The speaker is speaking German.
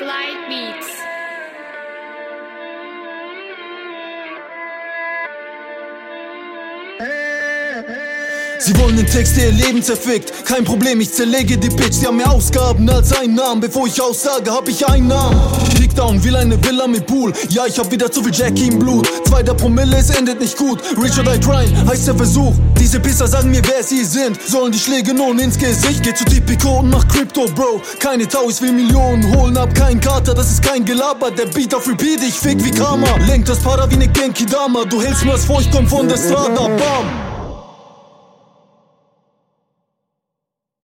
Glide Beats. Sie wollen den Text, der ihr Leben zerfickt. Kein Problem, ich zerlege die Bitch. Sie haben mehr Ausgaben als Einnahmen. Bevor ich aussage, hab ich Einnahmen. Kickdown, will eine Villa mit Pool. Ja, ich hab wieder zu viel Jackie im Blut. Zweiter Promille, es endet nicht gut. Rich or die heißt der Versuch. Diese Pisser sagen mir, wer sie sind. Sollen die Schläge nun ins Gesicht. Geh zu Tipico und mach Crypto, Bro. Keine Tau, ich will Millionen holen, hab keinen Kater, das ist kein Gelaber. Der Beat auf Repeat, ich fick wie Karma. Lenkt das Para wie ne Genki Dama. Du hältst mir das vor, ich komm von der Strada, bam.